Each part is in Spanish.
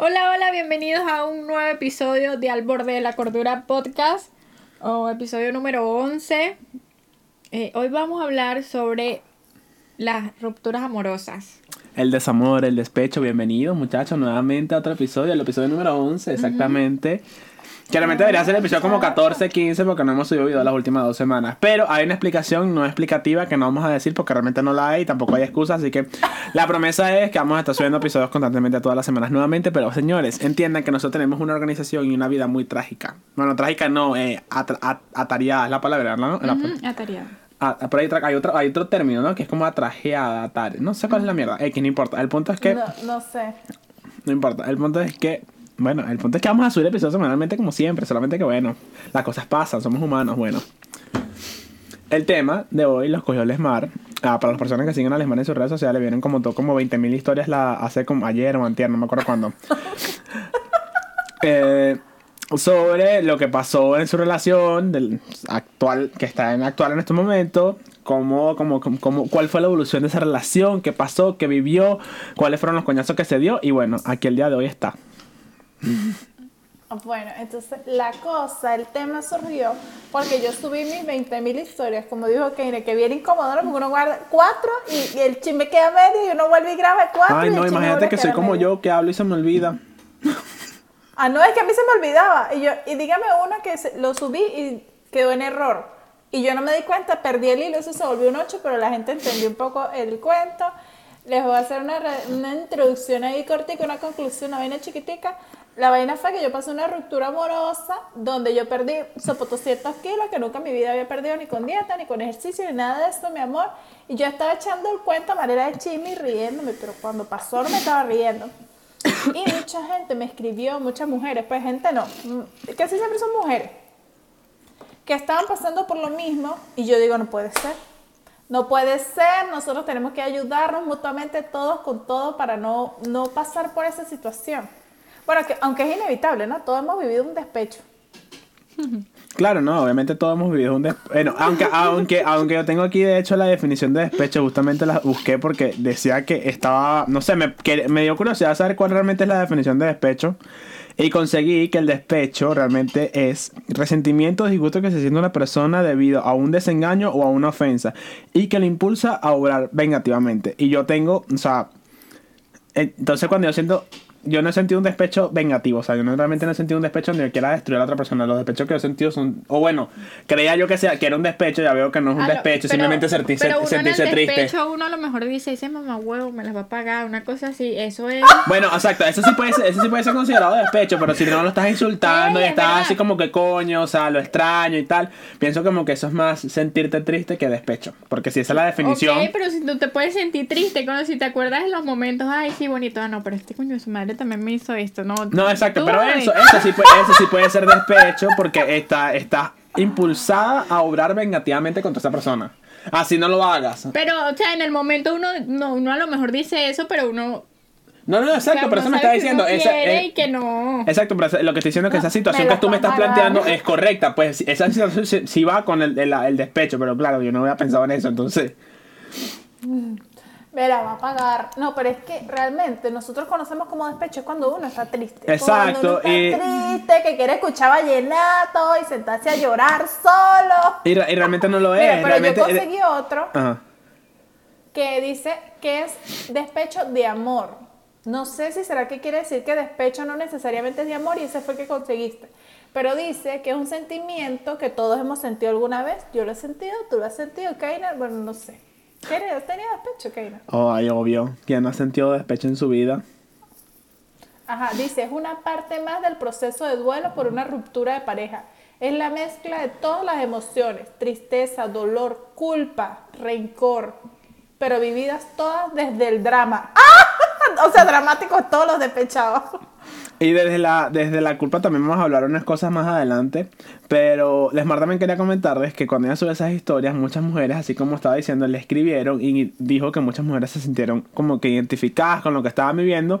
Hola, hola, bienvenidos a un nuevo episodio de Al Borde de la Cordura Podcast, o episodio número 11. Eh, hoy vamos a hablar sobre las rupturas amorosas. El desamor, el despecho, bienvenidos muchachos nuevamente a otro episodio, el episodio número 11 exactamente. Que realmente debería ser el episodio como 14, 15 porque no hemos subido video las últimas dos semanas. Pero hay una explicación no explicativa que no vamos a decir porque realmente no la hay y tampoco hay excusas. Así que la promesa es que vamos a estar subiendo episodios constantemente todas las semanas nuevamente. Pero señores, entiendan que nosotros tenemos una organización y una vida muy trágica. Bueno, trágica no, eh, atareada es la palabra, ¿no? La- Ujú, atareada. Ah, pero hay, hay, otro, hay otro término, ¿no? Que es como atrajeada, atar. No sé cuál es la mierda. X, no importa. El punto es que. No, no sé. No importa. El punto es que. Bueno, el punto es que vamos a subir episodios semanalmente como siempre. Solamente que, bueno, las cosas pasan, somos humanos, bueno. El tema de hoy lo escogió Lesmar. Ah, para las personas que siguen a Lesmar en sus redes sociales, vieron como todo como 20.000 historias la, hace como ayer o antier, no me acuerdo cuándo. Eh, sobre lo que pasó en su relación del actual que está en actual en este momento cómo, cómo, cómo, cómo- cuál fue la evolución de esa relación qué pasó qué vivió cuáles fueron los coñazos que se dio y bueno aquí el día de hoy está Bueno, entonces la cosa, el tema surgió porque yo subí mis 20.000 historias, como dijo Keine, que bien incómodo, ¿no? porque uno guarda cuatro y, y el chisme queda medio y uno vuelve y graba cuatro. ay y no imagínate que soy como medio. yo que hablo y se me olvida Ah, no, es que a mí se me olvidaba. Y, yo, y dígame uno que se- lo subí y quedó en error. Y yo no me di cuenta, perdí el hilo, eso se volvió un 8, pero la gente entendió un poco el cuento. Les voy a hacer una, re- una introducción ahí cortica, una conclusión, una vaina chiquitica. La vaina fue que yo pasé una ruptura amorosa donde yo perdí sopo 200 kilos, que nunca en mi vida había perdido ni con dieta, ni con ejercicio, ni nada de eso, mi amor. Y yo estaba echando el cuento a manera de chisme y riéndome, pero cuando pasó no me estaba riendo. Y mucha gente me escribió, muchas mujeres, pues gente no, mm, casi siempre son mujeres, que estaban pasando por lo mismo y yo digo, no puede ser. No puede ser, nosotros tenemos que ayudarnos mutuamente todos con todo para no, no pasar por esa situación. Bueno, que, aunque es inevitable, ¿no? Todos hemos vivido un despecho. Claro, no, obviamente todos hemos vivido un despecho. Bueno, aunque, aunque, aunque yo tengo aquí de hecho la definición de despecho, justamente la busqué porque decía que estaba, no sé, me, me dio curiosidad saber cuál realmente es la definición de despecho. Y conseguí que el despecho realmente es resentimiento o disgusto que se siente una persona debido a un desengaño o a una ofensa y que le impulsa a obrar vengativamente. Y yo tengo, o sea, entonces cuando yo siento, yo no he sentido un despecho vengativo, o sea, yo no, realmente no he sentido un despecho ni quiera destruir a la otra persona. Los despechos que yo he sentido son, o bueno, creía yo que sea que era un despecho, ya veo que no es un Ah, despecho, pero- simplemente sentirse, pero uno en el sentirse triste. despecho, uno a lo mejor dice, ese mamá huevo me las va a pagar, una cosa así. Eso es. Bueno, exacto, eso sí puede ser, eso sí puede ser considerado despecho, pero si no lo estás insultando y es estás así como que coño, o sea, lo extraño y tal, pienso como que eso es más sentirte triste que despecho, porque si esa es la definición, Ok, pero si tú te puedes sentir triste, cuando si te acuerdas de los momentos, ay, sí, bonito, ah, no, pero este coño de su madre también me hizo esto, no. No, exacto, pero eso, eso sí, puede, eso sí puede ser despecho porque está, está impulsada a obrar vengativamente contra esa persona. Así no lo hagas. Pero, o sea, en el momento uno, no, uno a lo mejor dice eso, pero uno. No, no, exacto, o sea, pero eso me está que diciendo. uno esa- quiere eh, y que no. Exacto, pero lo que estoy diciendo es que esa situación me que tú me estás está planteando es correcta. Pues esa situación sí, sí va con el, el- el despecho, pero claro, yo no había pensado en eso, entonces. Mira, va a pagar. No, pero es que realmente nosotros conocemos como despecho es cuando uno está triste. Exacto, Cuando uno está y- triste, que quiere escuchar vallenato y sentarse a llorar solo. Y, re- y realmente no lo es. Mira, pero realmente, yo conseguí otro Ajá. que dice que es despecho de amor. No sé si será que quiere decir que despecho no necesariamente es de amor y ese fue el que conseguiste. Pero dice que es un sentimiento que todos hemos sentido alguna vez. Yo lo he sentido, tú lo has sentido, Keiner. Bueno, no sé. ¿Qué- ¿Has tenido despecho, Keiner? Oh, ay, obvio. ¿Quién no ha sentido despecho en su vida? Ajá, dice, es una parte más del proceso de duelo por una ruptura de pareja. Es la mezcla de todas las emociones, tristeza, dolor, culpa, rencor, pero vividas todas desde el drama. ¡Ah! O sea, dramáticos todos los despechados. Y desde la, desde la culpa también vamos a hablar unas cosas más adelante. Pero Lesmar también quería comentarles que cuando ella sube esas historias, muchas mujeres, así como estaba diciendo, le escribieron y dijo que muchas mujeres se sintieron como que identificadas con lo que estaban viviendo.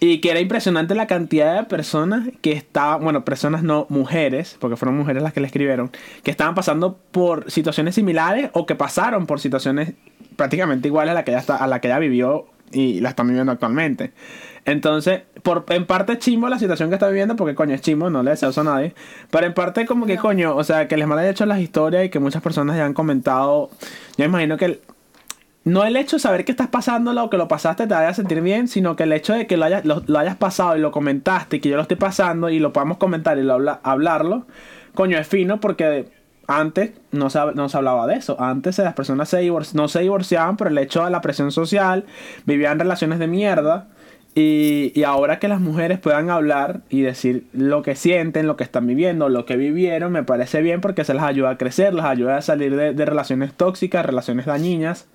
Y que era impresionante la cantidad de personas que estaban, bueno, personas no, mujeres, porque fueron mujeres las que le escribieron, que estaban pasando por situaciones similares o que pasaron por situaciones prácticamente iguales a la que ella, está, a la que ella vivió y la están viviendo actualmente. Entonces, por, en parte chimbo la situación que está viviendo, porque coño es chimbo, no le deseo eso a nadie. Pero en parte como que coño, o sea, que les han hecho las historias y que muchas personas ya han comentado. Yo imagino que el- no el hecho de saber que estás pasándolo o que lo pasaste te vaya a sentir bien, sino que el hecho de que lo hayas, lo, lo hayas pasado y lo comentaste y que yo lo estoy pasando y lo podamos comentar y lo habla- hablarlo, coño, es fino porque antes no se, no se hablaba de eso. Antes las personas se no se divorciaban por el hecho de la presión social, vivían relaciones de mierda. Y, y ahora que las mujeres puedan hablar y decir lo que sienten, lo que están viviendo, lo que vivieron, me parece bien porque se las ayuda a crecer, las ayuda a salir de, de relaciones tóxicas, relaciones dañinas.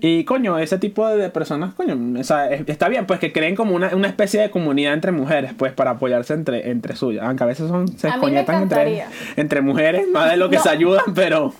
Y coño, ese tipo de, personas, coño, o sea, es- está bien, pues que creen como una, una especie de comunidad entre mujeres, pues para apoyarse entre, entre suyas. Aunque a veces son, se coñetan entre, entre mujeres, más de lo que No. se ayudan, pero...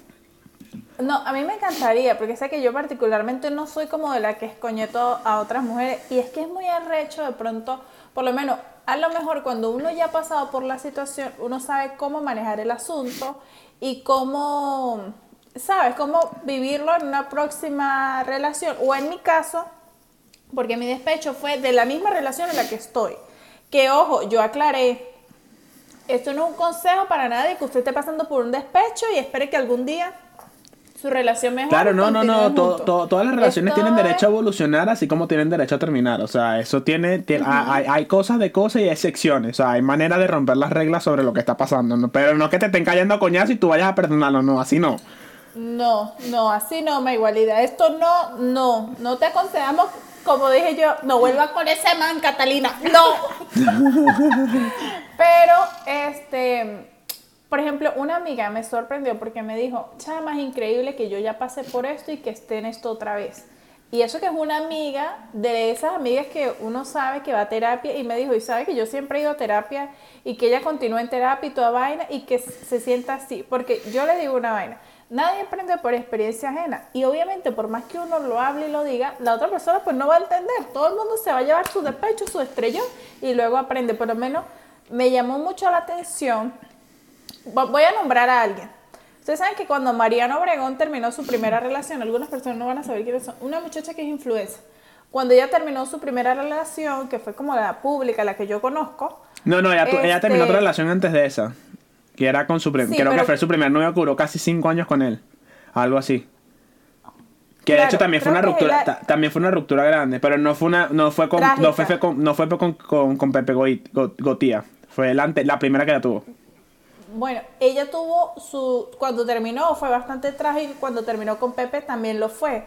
No, a mí me encantaría, porque sé que yo particularmente no soy como de la que escoñeto a otras mujeres, y es que es muy arrecho de pronto, por lo menos, a lo mejor cuando uno ya ha pasado por la situación, uno sabe cómo manejar el asunto y cómo, ¿sabes? Cómo vivirlo en una próxima relación. O en mi caso, porque mi despecho fue de la misma relación en la que estoy. Que ojo, yo aclaré, esto no es un consejo para nadie que usted esté pasando por un despecho y espere que algún día su relación mejore. Claro, no, no, no, continúen to- juntos. to- todas las relaciones Esto tienen derecho a evolucionar así como tienen derecho a terminar. O sea, eso tiene, tiene- hay, hay cosas de cosas y hay secciones. O sea, hay manera de romper las reglas sobre lo que está pasando. ¿no? Pero no que te estén cayendo a coñazo y tú vayas a perdonarlo, no, así no. No, no, así no, ma igualidad. Esto no, no, no te aconsejamos, como dije yo, no vuelvas con ese man, Catalina. No. Pero, este, por ejemplo, una amiga me sorprendió porque me dijo, chama, es increíble que yo ya pasé por esto y que esté en esto otra vez. Y eso que es una amiga de esas amigas que uno sabe que va a terapia y me dijo, y sabe que yo siempre he ido a terapia y que ella continúa en terapia y toda vaina y que se sienta así. Porque yo le digo una vaina, nadie aprende por experiencia ajena y obviamente por más que uno lo hable y lo diga, la otra persona pues no va a entender. Todo el mundo se va a llevar su despecho, su estrellón y luego aprende. Por lo menos me llamó mucho la atención Vo- Voy a nombrar a alguien. Ustedes saben que cuando Mariano Obregón terminó su primera relación, algunas personas no van a saber quiénes son, una muchacha que es influencer. Cuando ella terminó su primera relación, que fue como la pública, la que yo conozco, No, no, ella, terminó Este- otra relación antes de esa. Que era con su primer. Sí, creo que fue su primer novio, curó casi cinco años con él. Algo así. Que de hecho también fue una que ruptura, también fue una ruptura grande, pero no fue una, no fue con, no fue, con, no fue con, con, con Pepe Goi- Go- Gotía. Fue la, la primera que la tuvo. bueno, ella tuvo su, cuando terminó fue bastante trágico, cuando terminó con Pepe también lo fue.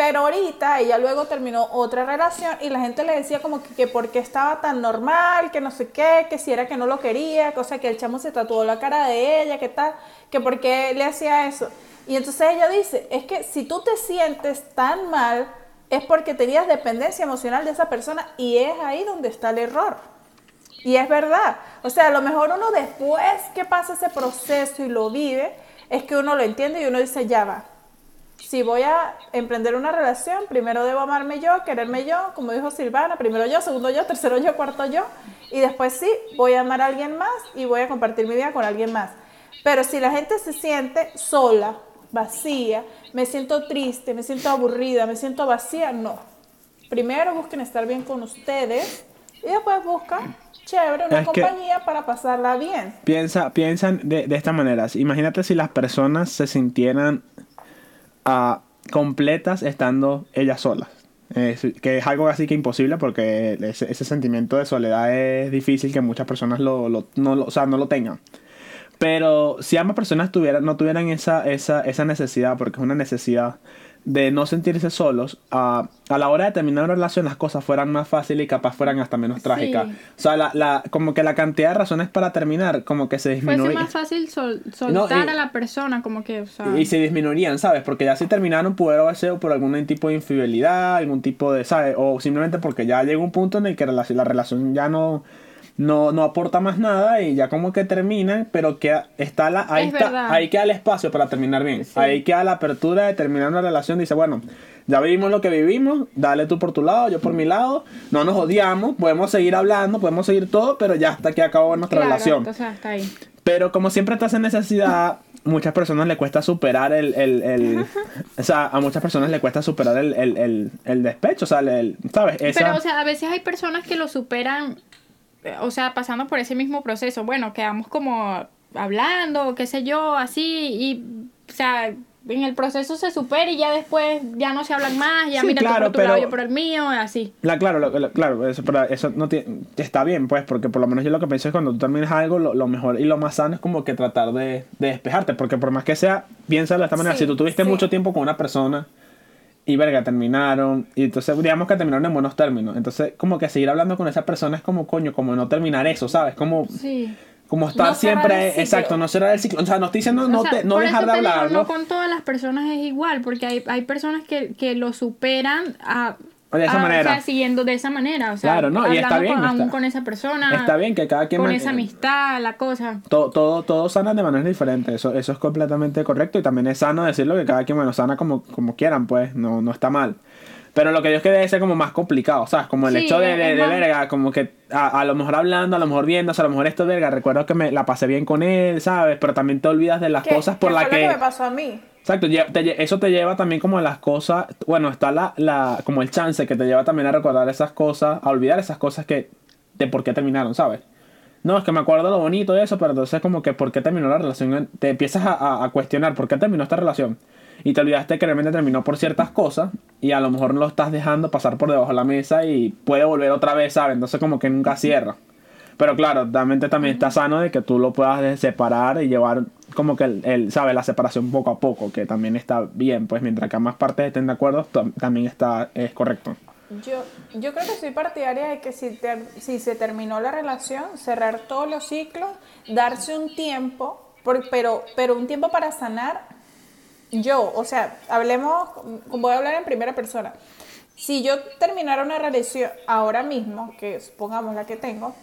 Pero ahorita ella luego terminó otra relación y la gente le decía como que, que por qué estaba tan normal, que no sé qué, que si era que no lo quería, cosa que el chamo se tatuó la cara de ella, que tal, que por qué le hacía eso. Y entonces ella dice, es que si tú te sientes tan mal, es porque tenías dependencia emocional de esa persona y es ahí donde está el error. Y es verdad. O sea, a lo mejor uno después que pasa ese proceso y lo vive, es que uno lo entiende y uno dice, ya va. Si voy a emprender una relación, primero debo amarme yo, quererme yo, como dijo Silvana, primero yo, segundo yo, tercero yo, cuarto yo, y después sí, voy a amar a alguien más y voy a compartir mi vida con alguien más. Pero si la gente se siente sola, vacía, me siento triste, me siento aburrida, me siento vacía, no. Primero busquen estar bien con ustedes y después buscan, chévere, una Es compañía para pasarla bien. Piensa, piensan de, de esta manera. Imagínate si las personas se sintieran completas estando ellas solas. Que es algo así que imposible porque ese, ese sentimiento de soledad es difícil que muchas personas lo, lo- no, lo- o sea, no lo tengan. Pero si ambas personas tuvieran, no tuvieran esa, esa, esa necesidad, porque es una necesidad de no sentirse solos, ah, a la hora de terminar una relación las cosas fueran más fáciles y capaz fueran hasta menos trágicas. Sí. O sea, la, la, como que la cantidad de razones para terminar como que se Fuese disminuye. más fácil sol- No, soltar y- a la persona, como que, o sea... Y se disminuirían, ¿sabes? Porque ya si terminaron pudo haber por algún tipo de infidelidad, algún tipo de, ¿sabes? O simplemente porque ya llega un punto en el que la, la relación ya no, no, no aporta más nada y ya como que termina, pero que está la, ahí, Es está, ahí queda el espacio para terminar bien. Sí. Ahí queda la apertura de terminar una relación. Dice, bueno, ya vivimos lo que vivimos, dale tú por tu lado, yo por mi lado, no nos odiamos, podemos seguir hablando, podemos seguir todo, pero ya hasta que acabó nuestra Claro, relación. entonces hasta ahí. Pero como siempre estás en necesidad muchas personas le cuesta superar el, el, el o sea, a muchas personas le cuesta superar el, el, el, el despecho, o sea, el, ¿sabes? Esa, Pero, o sea, a veces hay personas que lo superan, o sea, pasando por ese mismo proceso. Bueno, quedamos como hablando, qué sé yo, así, y, o sea, en el proceso se supera y ya después ya no se hablan más, ya Sí, mira claro, tú por tu pero- lado, yo por el mío, así. La, claro, lo- lo- claro, eso, pero eso no tiene, está bien, pues, porque por lo menos yo lo que pienso es cuando tú terminas algo, lo, lo mejor y lo más sano es como que tratar de, de despejarte, porque por más que sea, piénsalo de esta manera, Sí, si tú tuviste sí. mucho tiempo con una persona y verga, terminaron, y entonces digamos que terminaron en buenos términos, entonces como que seguir hablando con esa persona es como coño, como no terminar eso, ¿sabes? Como, Sí. como estar No siempre, exacto, no cerrar el ciclo, o sea, no estoy diciendo no, O sea, te- no dejar de te digo, hablarlo. no con todas las personas es igual, porque hay, hay personas que, que lo superan a, De esa a- manera. O sea, siguiendo de esa manera. O sea, Claro, no, y está bien, con, aún está- con esa persona. Está bien que cada quien Con esa amistad, la cosa. Todo, todo, todo sana de maneras diferentes, eso, eso es completamente correcto y también es sano decirlo que cada quien bueno, sana como, como quieran, pues, no, no está mal. Pero lo que yo es que debe ser como más complicado, ¿sabes? Como el Sí, hecho de, de, verga, como que a, a lo mejor hablando, a lo mejor viendo, o sea, a lo mejor esto verga, recuerdo que me la pasé bien con él, ¿sabes? Pero también te olvidas de las ¿Qué- cosas por las que... que me pasó a mí? Exacto, te eso te lleva también como a las cosas, bueno, está la, la, como el chance que te lleva también a recordar esas cosas, a olvidar esas cosas que, de por qué terminaron, ¿sabes? No, es que me acuerdo lo bonito de eso, pero entonces como que por qué terminó la relación, te empiezas a, a- a cuestionar por qué terminó esta relación. Y te olvidaste que realmente terminó por ciertas cosas y a lo mejor lo estás dejando pasar por debajo de la mesa y puede volver otra vez, ¿sabes? Entonces como que nunca cierra. Pero claro, realmente también está sano de que tú lo puedas separar y llevar como que el, el, ¿sabes? La separación poco a poco, que también está bien, pues mientras que ambas partes estén de acuerdo, tam- también está, es correcto. Yo, yo creo que soy partidaria de que si, si se terminó la relación, cerrar todos los ciclos, darse un tiempo, por- pero, pero un tiempo para sanar. Yo, o sea, hablemos, voy a hablar en primera persona. Si yo terminara una relación ahora mismo, que supongamos la que tengo,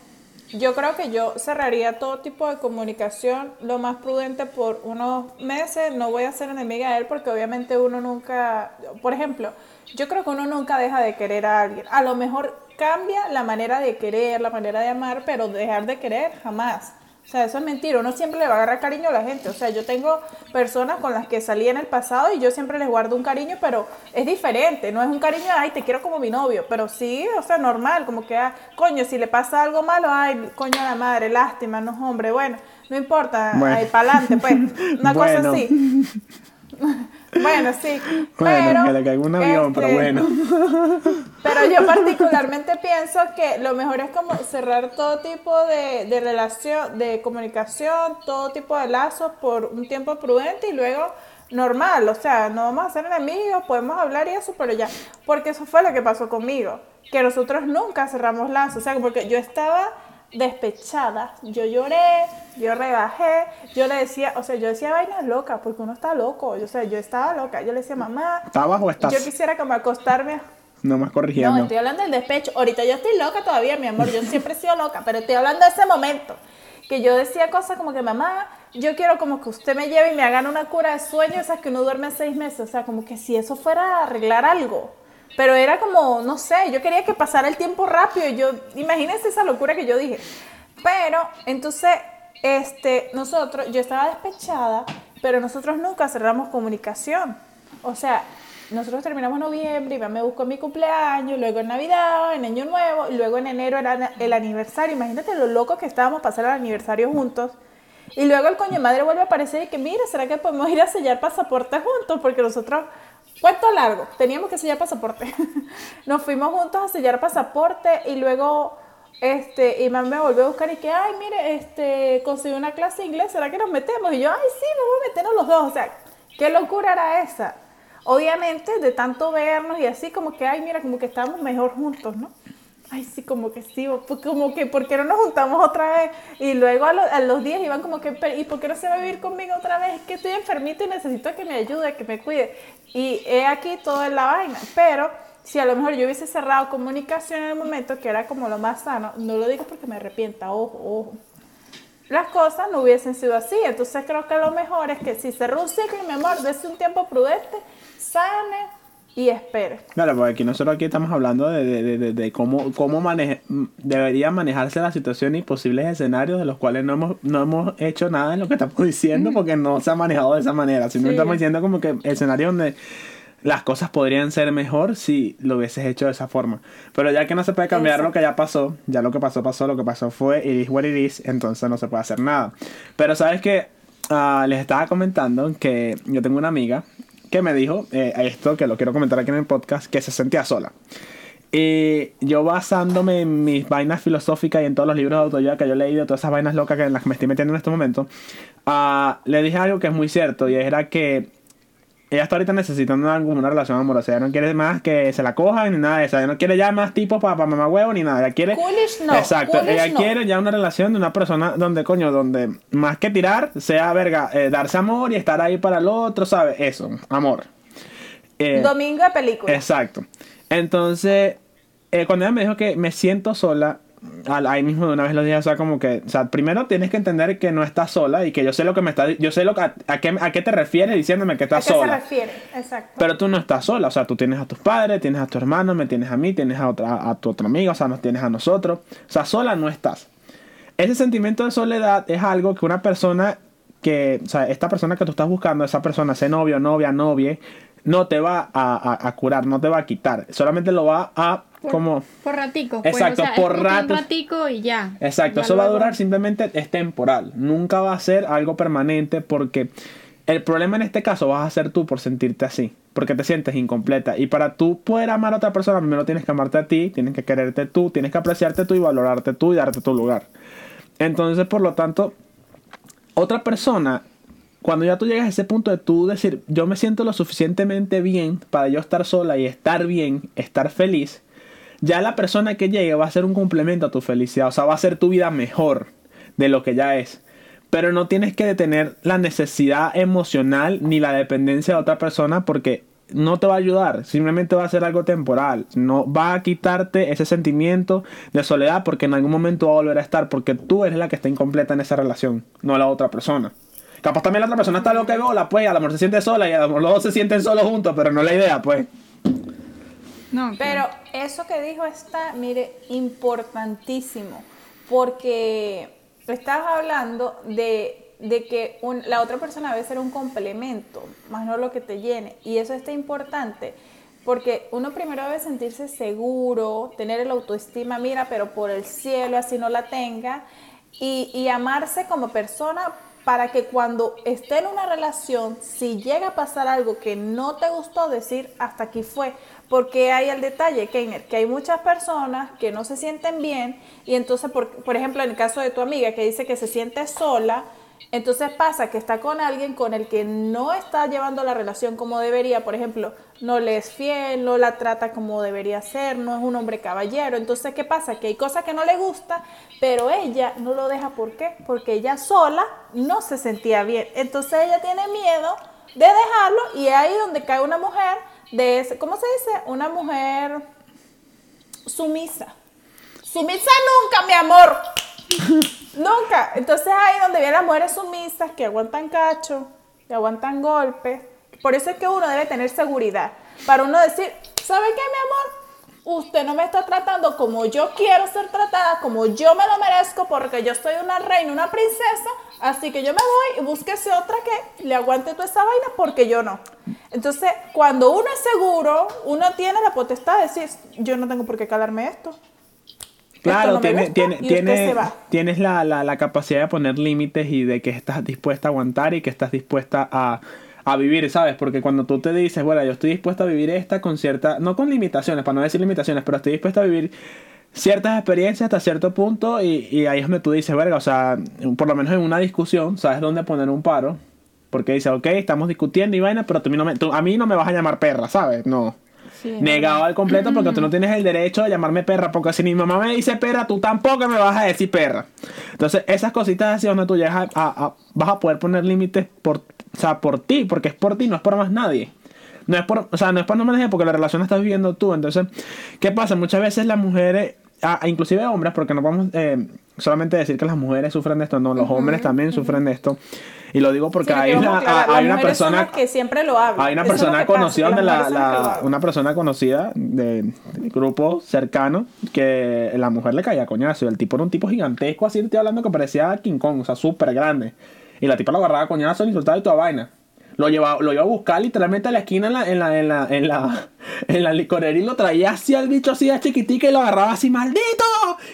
yo creo que yo cerraría todo tipo de comunicación lo más prudente por unos meses. No voy a ser enemiga de él porque obviamente uno nunca, por ejemplo, yo creo que uno nunca deja de querer a alguien. A lo mejor cambia la manera de querer, la manera de amar, pero dejar de querer jamás. O sea, eso es mentira. Uno siempre le va a agarrar cariño a la gente. O sea, yo tengo personas con las que salí en el pasado y yo siempre les guardo un cariño, pero es diferente. No es un cariño, ay, te quiero como mi novio. Pero sí, o sea, normal. Como que, ah, coño, si le pasa algo malo, ay, coño la madre, lástima, no, hombre, bueno, no importa, Bueno. ahí para adelante, pues. Una Bueno. cosa así. bueno, sí. Bueno, pero, que le caiga un avión, pero este, bueno. pero yo particularmente pienso que lo mejor es como cerrar todo tipo de, de relación, de comunicación, todo tipo de lazos por un tiempo prudente y luego normal, o sea, no vamos a ser enemigos, podemos hablar y eso, pero ya, porque eso fue lo que pasó conmigo, que nosotros nunca cerramos lazos, o sea, porque yo estaba despechada, yo lloré, yo rebajé, yo le decía, o sea, yo decía vainas locas, porque uno está loco, o sea, yo estaba loca, yo le decía, mamá, ¿Estabas o estás? yo quisiera como acostarme No más no, corrigiendo. estoy hablando del despecho. Ahorita yo estoy loca todavía, mi amor. Yo siempre he sido loca, pero estoy hablando de ese momento. Que yo decía cosas como que, mamá, yo quiero como que usted me lleve y me hagan una cura de sueño, esas que uno duerme seis meses. O sea, como que si eso fuera a arreglar algo. Pero era como, no sé, yo quería que pasara el tiempo rápido. Yo, imagínense esa locura que yo dije. Pero, entonces, este, nosotros, yo estaba despechada, pero nosotros nunca cerramos comunicación. O sea, nosotros terminamos noviembre, Iván me buscó en mi cumpleaños, luego en Navidad, en Año Nuevo, y luego en enero era el aniversario. Imagínate lo loco que estábamos pasar el aniversario juntos. Y luego el coño madre vuelve a aparecer y que, mira, ¿será que podemos ir a sellar pasaporte juntos? Porque nosotros, cuento largo, teníamos que sellar pasaporte. Nos fuimos juntos a sellar pasaporte y luego este, Iván me volvió a buscar y que, ay, mire, este, conseguí una clase de inglés, ¿será que nos metemos? Y yo, ay, sí, vamos a meternos los dos. O sea, ¿qué locura era esa? Obviamente, de tanto vernos y así, como que, ay, mira, como que estábamos mejor juntos, ¿no? Ay, sí, como que sí, pues como que, ¿por qué no nos juntamos otra vez? Y luego a, lo- a los días iban como que, "Pero, ¿y por qué no se va a vivir conmigo otra vez? Es que estoy enfermita y necesito que me ayude, que me cuide. Y he aquí toda la vaina. Pero si a lo mejor yo hubiese cerrado comunicación en el momento, que era como lo más sano, no lo digo porque me arrepienta, ojo, ojo las cosas no hubiesen sido así. Entonces creo que lo mejor es que si cerró un ciclo, mi amor, dése un tiempo prudente, sane y espere. Claro, porque aquí nosotros aquí estamos hablando de, de, de, de cómo, cómo maneje, debería manejarse la situación y posibles escenarios de los cuales no hemos, no hemos hecho nada en lo que estamos diciendo porque no se ha manejado de esa manera. Simplemente Sí. estamos diciendo como que escenario donde las cosas podrían ser mejor si lo hubieses hecho de esa forma. Pero ya que no se puede cambiar lo que ya pasó, ya lo que pasó pasó, lo que pasó fue it is what it is, entonces no se puede hacer nada. Pero sabes que les estaba comentando que yo tengo una amiga que me dijo eh, esto, que lo quiero comentar aquí en el podcast, que se sentía sola. Y yo basándome en mis vainas filosóficas y en todos los libros de autoayuda que yo he leído, todas esas vainas locas que en las que me estoy metiendo en este momento, ah, le dije algo que es muy cierto y era que ella está ahorita necesitando una, una relación amorosa. Ella no quiere más que se la cojan ni nada de eso. Ella no quiere ya más tipos para mamá huevo ni nada. Ella quiere. Coolish no, Exacto. coolish ella no. quiere ya una relación de una persona donde, coño, donde más que tirar, sea verga, eh, darse amor y estar ahí para el otro, ¿sabes? Eso, amor. Eh, Domingo de película. Exacto. Entonces, eh, cuando ella me dijo que me siento sola, ahí mismo de una vez lo dije, o sea, como que, o sea, primero tienes que entender que no estás sola y que yo sé lo que me está, yo sé lo que, a, a qué, a qué te refieres diciéndome que ¿A estás qué sola. se refiere? Exacto. Pero tú no estás sola, o sea, tú tienes a tus padres, tienes a tu hermano, me tienes a mí, tienes a, otra, a tu otra amiga, o sea, nos tienes a nosotros. O sea, sola no estás. Ese sentimiento de soledad es algo que una persona que, o sea, esta persona que tú estás buscando, esa persona, ese novio, novia, novie, no te va a, a- a curar, no te va a quitar. Solamente lo va a, Por, como... por ratico. pues, Exacto, o sea, por. Un ratico y ya. Exacto, Ya eso va a durar simplemente, es temporal. Nunca va a ser algo permanente porque el problema en este caso vas a ser tú por sentirte así. Porque te sientes incompleta. Y para tú poder amar a otra persona, primero tienes que amarte a ti, tienes que quererte tú, tienes que apreciarte tú y valorarte tú y darte tu lugar. Entonces, por lo tanto, otra persona, cuando ya tú llegas a ese punto de tú decir, yo me siento lo suficientemente bien para yo estar sola y estar bien, estar feliz, ya la persona que llegue va a ser un complemento a tu felicidad, o sea, va a hacer tu vida mejor de lo que ya es. Pero no tienes que detener la necesidad emocional ni la dependencia de otra persona porque no te va a ayudar, simplemente va a ser algo temporal, no va a quitarte ese sentimiento de soledad porque en algún momento va a volver a estar porque tú eres la que está incompleta en esa relación, no la otra persona. Capaz también la otra persona está loca y bola, pues, a lo mejor se siente sola y a lo mejor los dos se sienten solos juntos, pero no es la idea, pues. Pero eso que dijo está, mire, importantísimo, porque estás hablando de, de que la otra persona debe ser un complemento, más no lo que te llene. Y eso está importante, porque uno primero debe sentirse seguro, tener el autoestima, mira, pero por el cielo, así no la tenga, y, y amarse como persona para que cuando esté en una relación, si llega a pasar algo que no te gustó, decir hasta aquí fue. Porque hay el detalle, Keiner, que hay muchas personas que no se sienten bien y entonces, por, por ejemplo, en el caso de tu amiga que dice que se siente sola, entonces pasa que está con alguien con el que no está llevando la relación como debería, por ejemplo, no le es fiel, no la trata como debería ser, no es un hombre caballero. Entonces, ¿qué pasa? Que hay cosas que no le gusta, pero ella no lo deja. ¿Por qué? Porque ella sola no se sentía bien. Entonces ella tiene miedo de dejarlo y es ahí donde cae una mujer de ese, ¿cómo se dice? Una mujer sumisa. Sumisa nunca, mi amor. Nunca. Entonces ahí donde vienen las mujeres sumisas que aguantan cacho, que aguantan golpes. Por eso es que uno debe tener seguridad. Para uno decir, ¿sabe qué, mi amor? Usted no me está tratando como yo quiero ser tratada, como yo me lo merezco, porque yo soy una reina, una princesa, así que yo me voy y búsquese otra que le aguante toda esa vaina, porque yo no. Entonces, cuando uno es seguro, uno tiene la potestad de decir, yo no tengo por qué calarme esto. Claro, no tiene, tiene, tienes la, la- la capacidad de poner límites y de que estás dispuesta a aguantar y que estás dispuesta a, a vivir, ¿sabes? Porque cuando tú te dices, bueno, yo estoy dispuesta a vivir esta con cierta, no con limitaciones, para no decir limitaciones, pero estoy dispuesta a vivir ciertas experiencias hasta cierto punto y, y ahí es donde tú dices, verga, o sea, por lo menos en una discusión, ¿sabes dónde poner un paro? Porque dices, ok, estamos discutiendo y vaina, pero tú- a mí no me vas a llamar perra, ¿sabes? No. Sí, Negado al completo porque tú no tienes el derecho de llamarme perra. Porque si mi mamá me dice perra, tú tampoco me vas a decir perra. Entonces, esas cositas así donde tú llegas a, a- a- vas a poder poner límites por, o sea, por ti, porque es por ti, no es por más nadie. No es por, o sea, no es por no nadie porque la relación la estás viviendo tú. Entonces, ¿qué pasa? Muchas veces las mujeres, inclusive hombres, porque no podemos eh, solamente decir que las mujeres sufren de esto, no, los hombres también sufren de esto. Y lo digo porque Sí, hay, una, a hay una persona las que siempre lo hablan. hay una Eso persona pasa, conocida de la, la- una persona conocida de, de grupo cercano que la mujer le caía a coñazo y el tipo era un tipo gigantesco así estoy hablando que parecía King Kong o sea súper grande y la tipa lo agarraba a coñazo le insultaba y toda vaina lo llevaba, lo iba a buscar literalmente a la esquina en la, en la, en la, en la, en la licorería y lo traía así al bicho así de chiquitica y lo agarraba así, ¡maldito!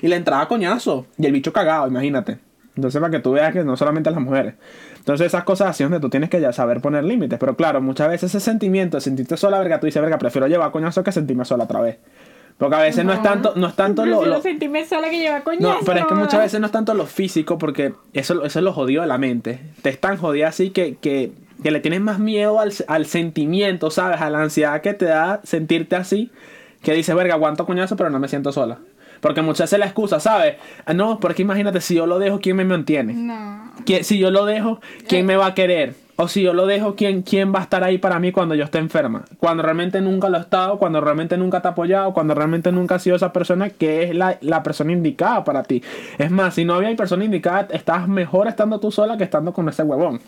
Y le entraba a coñazo. Y el bicho cagado, imagínate. Entonces para que tú veas que no solamente las mujeres. Entonces esas cosas así donde tú tienes que ya saber poner límites. Pero claro, muchas veces ese sentimiento de sentirte sola, verga, tú dices, verga, prefiero llevar coñazo que sentirme sola otra vez. Porque a veces no, es tanto, no es tanto lo, sentirme sola que lleva coñazo. no, pero es que muchas veces no es tanto lo físico, porque eso, eso es lo jodido de la mente. Te es tan jodida así que, que, que le tienes más miedo al, al sentimiento, ¿sabes? A la ansiedad que te da sentirte así, que dices, verga, aguanto coñazo, pero no me siento sola. Porque muchas veces la excusa, ¿sabes? Ah, No, porque imagínate, si yo lo dejo, ¿quién me mantiene? No. ¿Quién- si yo lo dejo, ¿quién me va a querer? O si yo lo dejo, ¿quién, ¿quién va a estar ahí para mí cuando yo esté enferma? Cuando realmente nunca lo he estado, cuando realmente nunca te ha apoyado, cuando realmente nunca ha sido esa persona que es la, la persona indicada para ti. Es más, si no había persona indicada, estás mejor estando tú sola que estando con ese huevón.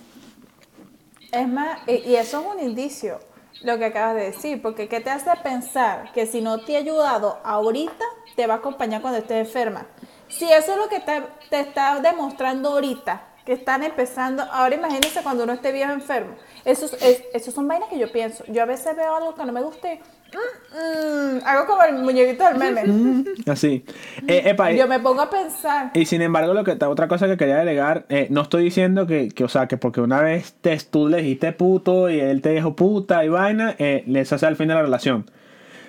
Es más, y, y eso es un indicio, lo que acabas de decir, porque ¿qué te hace pensar que si no te ha ayudado ahorita, te va a acompañar cuando estés enferma? Si eso es lo que te, te está demostrando ahorita, que están empezando, ahora imagínense cuando uno esté viejo enfermo. Eso, es, son vainas que yo pienso. Yo a veces veo algo que no me guste, mm, mm, hago como el muñequito del meme. Así. Eh, epa, y- Yo me pongo a pensar. Y sin embargo, lo que otra cosa que quería agregar, eh, no estoy diciendo que, que, o sea, que porque una vez te, tú le dijiste puto y él te dijo puta y vaina, eh, eso sea el fin de la relación.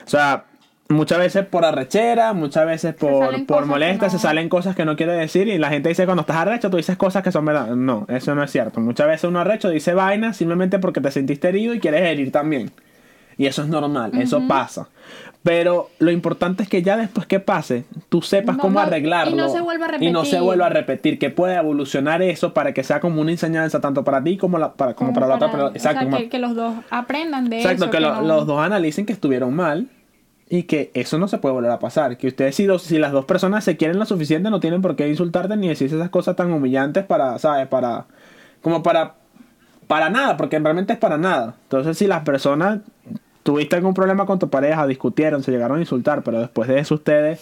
O sea, muchas veces por arrechera, muchas veces por, por molesta, se salen cosas que no quiere decir y la gente dice cuando estás arrecho, tú dices cosas que son verdad. No, eso no es cierto. Muchas veces uno arrecho dice vaina simplemente porque te sentiste herido y quieres herir también. Y eso es normal, eso pasa. Pero lo importante es que ya después que pase, tú sepas No, cómo arreglarlo. y no se vuelva a Y no se repetir. vuelva a repetir, que pueda evolucionar eso para que sea como una enseñanza tanto para ti como, la, para, como, para la otra persona. o Exacto, sea, que, que los dos aprendan de exacto eso. que, lo- no- los dos analicen que estuvieron mal y que eso no se puede volver a pasar. Que ustedes, si, dos- si las dos personas se quieren lo suficiente, no tienen por qué insultarte ni decirse esas cosas tan humillantes para, ¿sabes? Para, como para, para nada, porque realmente es para nada. Entonces, si las personas tuviste algún problema con tu pareja, discutieron, se llegaron a insultar, pero después de eso ustedes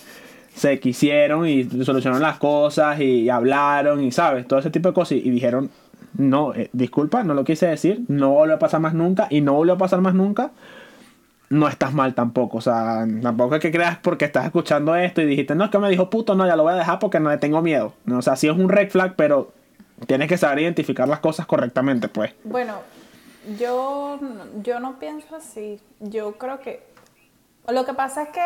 se quisieron y solucionaron las cosas y, hablaron y, ¿sabes? Todo ese tipo de cosas y, dijeron, no, eh, disculpa, no lo quise decir, no vuelve a pasar más nunca y no vuelve a pasar más nunca no estás mal tampoco. O sea, tampoco es que creas porque estás escuchando esto y dijiste, no, es que me dijo puto, no, ya lo voy a dejar porque no le tengo miedo. O sea, sí es un red flag, pero tienes que saber identificar las cosas correctamente, pues. Bueno, yo, yo no pienso así. Yo creo que lo que pasa es que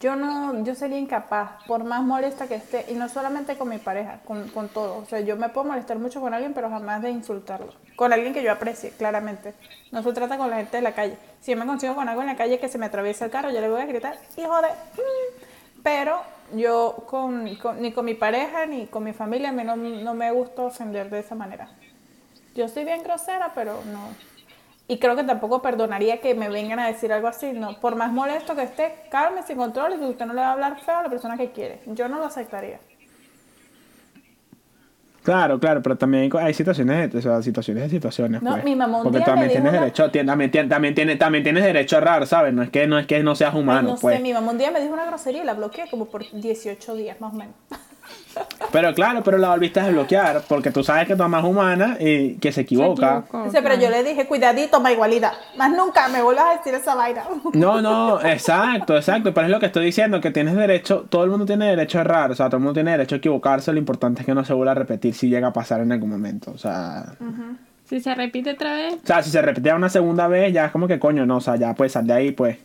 yo no, yo sería incapaz, por más molesta que esté, y no solamente con mi pareja, con, con todo. O sea, yo me puedo molestar mucho con alguien, pero jamás de insultarlo. Con alguien que yo aprecie, claramente. No se trata con la gente de la calle. Si yo me consigo con algo en la calle que se me atraviesa el carro, yo le voy a gritar, hijo de... mm". Pero yo con, con- ni con mi pareja ni con mi familia a no, no me gusta ofender de esa manera. Yo soy bien grosera, pero no. Y creo que tampoco perdonaría que me vengan a decir algo así. No, por más molesto que esté, calme, sin control, y que usted no le va a hablar feo a la persona que quiere. Yo no lo aceptaría. Claro, claro, pero también hay, situaciones, de- o sea, situaciones de situaciones. No, pues. mi mamá un Porque día también me tienes una- derecho, tien- también, también, tienes, también tienes derecho a errar, ¿sabes? No es que no es que no seas Ay, humano, no pues. sé, mi mamá un día me dijo una grosería y la bloqueé como por 18 días, más o menos. Pero claro, pero la volviste a desbloquear porque tú sabes que tu mamá es humana y que se equivoca. equivocó, Dice, pero yo le dije, cuidadito, ma igualidad. Más nunca me vuelvas a decir esa vaina. No, no, exacto, exacto. Pero es lo que estoy diciendo, que tienes derecho, todo el mundo tiene derecho a errar, o sea, todo el mundo tiene derecho a equivocarse, lo importante es que no se vuelva a repetir si llega a pasar en algún momento. O sea, Si se repite otra vez, o sea si se repetía una segunda vez, ya es como que coño, no, o sea, ya puedes salir de ahí, pues.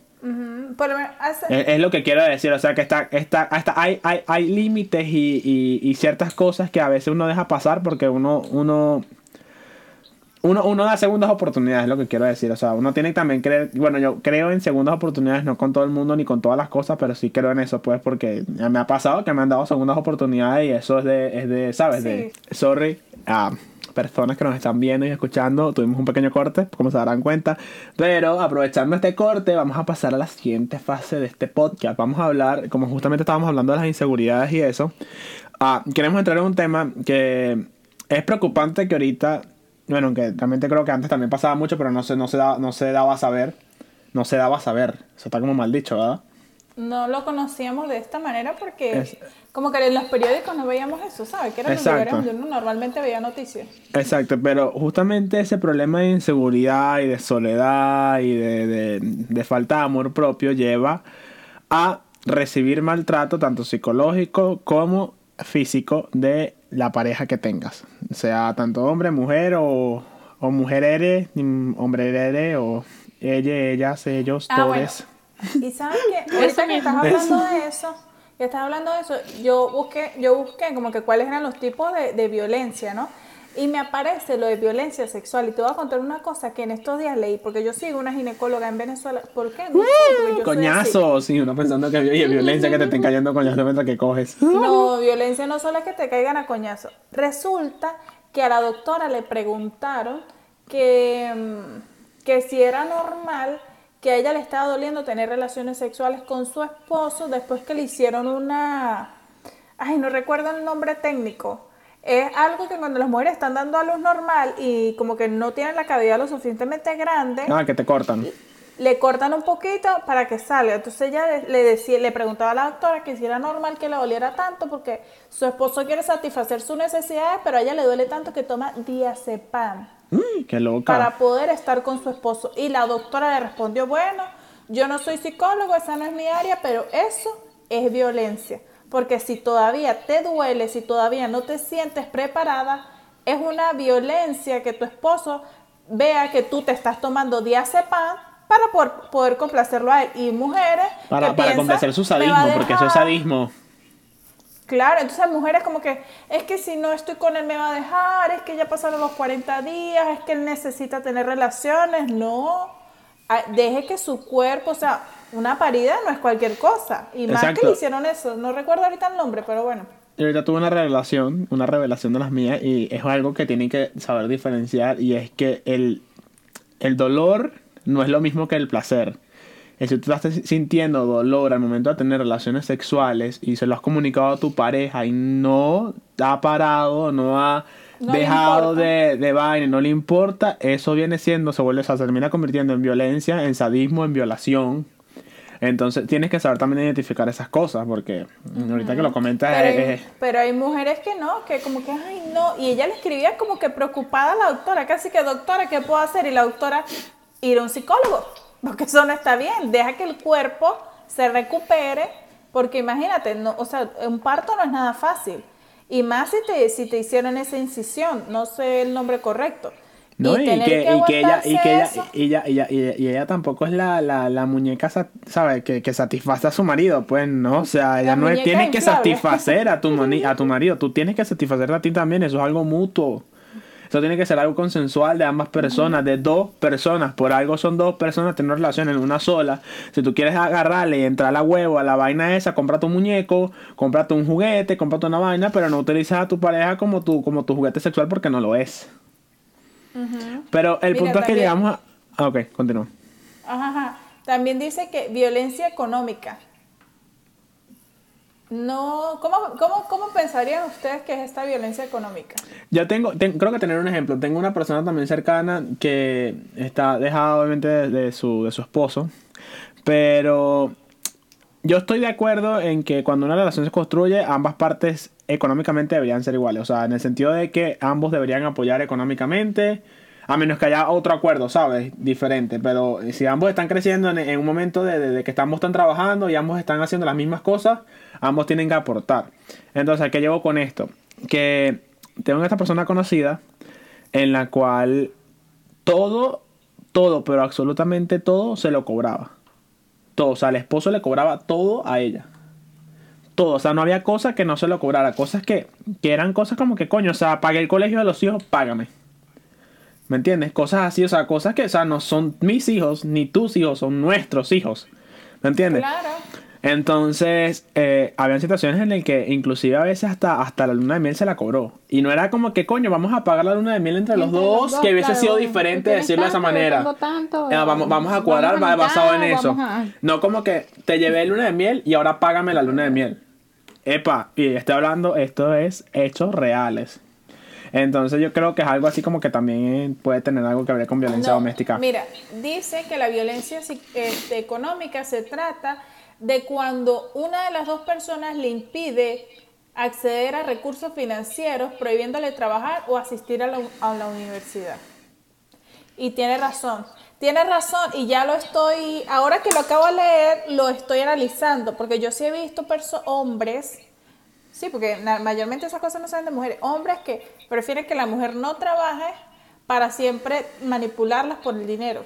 Por hace- Es, es lo que quiero decir, o sea, que está, está, hasta hay, hay, hay límites y, y, y ciertas cosas que a veces uno deja pasar porque uno, uno, uno, uno da segundas oportunidades, es lo que quiero decir. O sea, uno tiene que también creer, bueno, yo creo en segundas oportunidades, no con todo el mundo ni con todas las cosas, pero sí creo en eso, pues, porque me ha pasado que me han dado segundas oportunidades y eso es de, es de ¿sabes? De, sorry, a personas que nos están viendo y escuchando, tuvimos un pequeño corte, como se darán cuenta, pero aprovechando este corte, vamos a pasar a la siguiente fase de este podcast. Vamos a hablar, como justamente estábamos hablando de las inseguridades y eso, Ah, queremos entrar en un tema que es preocupante que ahorita, bueno, que realmente creo que antes también pasaba mucho, pero no se, no se, daba, no se daba a saber. No se daba a saber. Eso está como mal dicho, ¿verdad? No lo conocíamos de esta manera porque Es- como que en los periódicos no veíamos eso, ¿sabes? Que eran los Exacto. lugares donde uno normalmente veía noticias. Exacto, pero justamente ese problema de inseguridad y de soledad y de, de- de falta de amor propio lleva a recibir maltrato tanto psicológico como físico de la pareja que tengas. Sea tanto hombre, mujer o, o mujer eres, hombre eres o ella, ellas, ellos, Ah, bueno. Y sabes que ahorita que estás hablando de eso, que estás hablando de eso, yo busqué, yo busqué como que cuáles eran los tipos de, de violencia, ¿no? Y me aparece lo de violencia sexual. Y te voy a contar una cosa que en estos días leí, porque yo sigo una ginecóloga en Venezuela. ¿Por qué? No yo así. Coñazos, sí, uno pensando que hay violencia que te estén cayendo coñazos mientras que coges. No, violencia no solo es que te caigan a coñazo. Resulta que a la doctora le preguntaron que, mm, que si era normal que a ella le estaba doliendo tener relaciones sexuales con su esposo después que le hicieron una... Ay, no recuerdo el nombre técnico. Es algo que cuando las mujeres están dando a luz normal y como que no tienen la cavidad lo suficientemente grande, Ah, que te cortan. le cortan un poquito para que salga. Entonces ella le, decía, le preguntaba a la doctora que si era normal que le doliera tanto porque su esposo quiere satisfacer sus necesidades, pero a ella le duele tanto que toma diazepam Mm, qué loca. para poder estar con su esposo. Y la doctora le respondió, bueno, yo no soy psicólogo, esa no es mi área, pero eso es violencia. Porque si todavía te duele, si todavía no te sientes preparada, es una violencia que tu esposo vea que tú te estás tomando diazepam para poder, poder complacerlo a él. Y mujeres Para, que para piensan, complacer su "Me va sadismo, porque eso es dejar". sadismo. Claro, entonces hay mujeres como que, es que si no estoy con él me va a dejar, es que ya pasaron los 40 días, es que él necesita tener relaciones. No, deje que su cuerpo, o sea, una parida no es cualquier cosa. Y más que le hicieron eso, no recuerdo ahorita el nombre, pero bueno. Yo ahorita tuve una revelación, una revelación de las mías, y es algo que tienen que saber diferenciar, y es que el, el dolor no es lo mismo que el placer. Si tú estás sintiendo dolor al momento de tener relaciones sexuales y se lo has comunicado a tu pareja y no ha parado, no ha No dejado de, de vaina, no le importa, eso viene siendo, se vuelve, o sea, se termina convirtiendo en violencia, en sadismo, en violación. Entonces tienes que saber también identificar esas cosas, porque ahorita que lo comentas Pero hay, es- pero hay mujeres que no, que como que, ay, no. Y ella le escribía como que preocupada a la doctora, casi que, doctora, ¿qué puedo hacer? Y la doctora, ir a un psicólogo, porque eso no está bien. Deja que el cuerpo se recupere, porque imagínate, no, o sea, un parto no es nada fácil. Y más si te, si te hicieron esa incisión, no sé el nombre correcto. No, y, que, y que ella, y que ella, y ella, y ella, y ella- y ella tampoco es la, la, la muñeca, sa- ¿sabes? Que, que satisface a su marido, pues no, o sea, ella La no es- tiene que satisfacer a tu, mani- a tu marido, tú tienes que satisfacer a ti también, eso es algo mutuo. Eso tiene que ser algo consensual de ambas personas, de dos personas. Por algo son dos personas, tener relación en una sola. Si tú quieres agarrarle y entrar a la huevo a la vaina esa, compra tu muñeco, cómprate un juguete, cómprate una vaina, pero no utilizas a tu pareja como tu, como tu juguete sexual porque no lo es. Pero el Mira, punto es que llegamos a... Ah, ok, continúa. Ajá, ajá. También dice que violencia económica. No, ¿cómo, cómo, ¿cómo pensarían ustedes que es esta violencia económica? Yo tengo, ten- creo que tener un ejemplo. Tengo una persona también cercana que está dejada obviamente de, su, de su esposo. Pero yo estoy de acuerdo en que cuando una relación se construye, ambas partes económicamente deberían ser iguales. O sea, en el sentido de que ambos deberían apoyar económicamente. A menos que haya otro acuerdo, ¿sabes? Diferente. Pero si ambos están creciendo en, un momento de que ambos están trabajando y ambos están haciendo las mismas cosas, ambos tienen que aportar. Entonces, ¿a qué llevo con esto? Que tengo esta persona conocida en la cual todo, todo, pero absolutamente todo se lo cobraba. Todo, o sea, el esposo le cobraba todo a ella. Todo, o sea, no había cosa que no se lo cobrara. Cosas que, que eran cosas como que, coño, o sea, pagué el colegio de los hijos, págame. ¿Me entiendes? Cosas así, o sea, cosas que, o sea, no son mis hijos ni tus hijos, son nuestros hijos. ¿Me entiendes? Claro. Entonces, eh, habían situaciones en las que inclusive a veces hasta, hasta la luna de miel se la cobró. Y no era como que, coño, vamos a pagar la luna de miel entre los Entre dos, los dos, que hubiese claro, sido diferente decirlo de esa manera. tanto, Eh, vamos, vamos a cuadrar vamos a basado en eso. a- No como que te llevé luna de miel y ahora págame la luna de miel. epa, y estoy hablando, esto es hechos reales. Entonces yo creo que es algo así como que también puede tener algo que ver con violencia No, doméstica. Mira, dice que la violencia este, económica se trata de cuando una de las dos personas le impide acceder a recursos financieros, prohibiéndole trabajar o asistir a la, a la universidad. Y tiene razón, tiene razón y ya lo estoy, ahora que lo acabo de leer, lo estoy analizando, porque yo sí he visto hombres, sí, porque mayormente esas cosas no salen de mujeres, hombres que prefieren que la mujer no trabaje para siempre manipularlas por el dinero.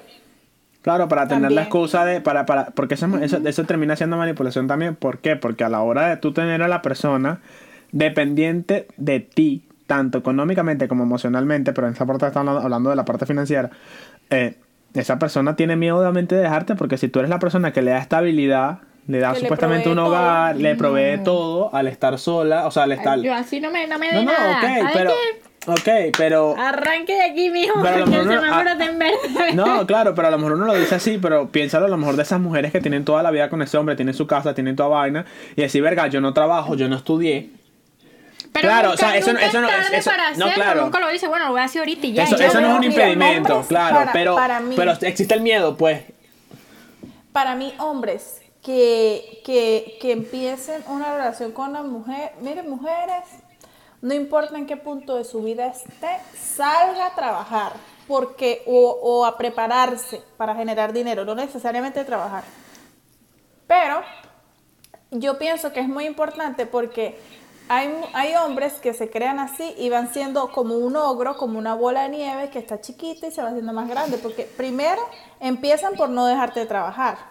Claro, para tener También. la excusa de, para, para, porque eso, eso, eso termina siendo manipulación también. ¿Por qué? Porque a la hora de tú tener a la persona dependiente de ti, tanto económicamente como emocionalmente, pero en esa parte estamos hablando, de la parte financiera, eh, esa persona tiene miedo obviamente de dejarte porque si tú eres la persona que le da estabilidad, le da Que le supuestamente un todo. hogar, le provee todo al estar sola, o sea, al estar... Yo así no me, no me No, dé no, nada. ok, ¿Sabes pero... qué? Ok, pero... Arranque de aquí, mijo, Pero a lo mejor no- semáforo ah, en verde. No, claro, pero a lo mejor uno lo dice así, pero piénsalo a lo mejor de esas mujeres que tienen toda la vida con ese hombre, tienen su casa, tienen toda vaina, y decir, verga, yo no trabajo, yo no estudié. Pero Claro, nunca- o sea, eso no- nunca eso no- es eso- para no, hacerlo, claro. Nunca lo dice, bueno, lo voy a hacer ahorita y ya. eso y ya. eso no es un impedimento, claro, para- pero, para pero existe el miedo, pues. Para mí, hombres que, que, que empiecen una relación con una mujer, miren, mujeres, no importa en qué punto de su vida esté, salga a trabajar porque o, a prepararse para generar dinero, no necesariamente trabajar. Pero yo pienso que es muy importante porque hay, hay hombres que se crean así y van siendo como un ogro, como una bola de nieve que está chiquita y se va haciendo más grande. Porque primero empiezan por no dejarte trabajar.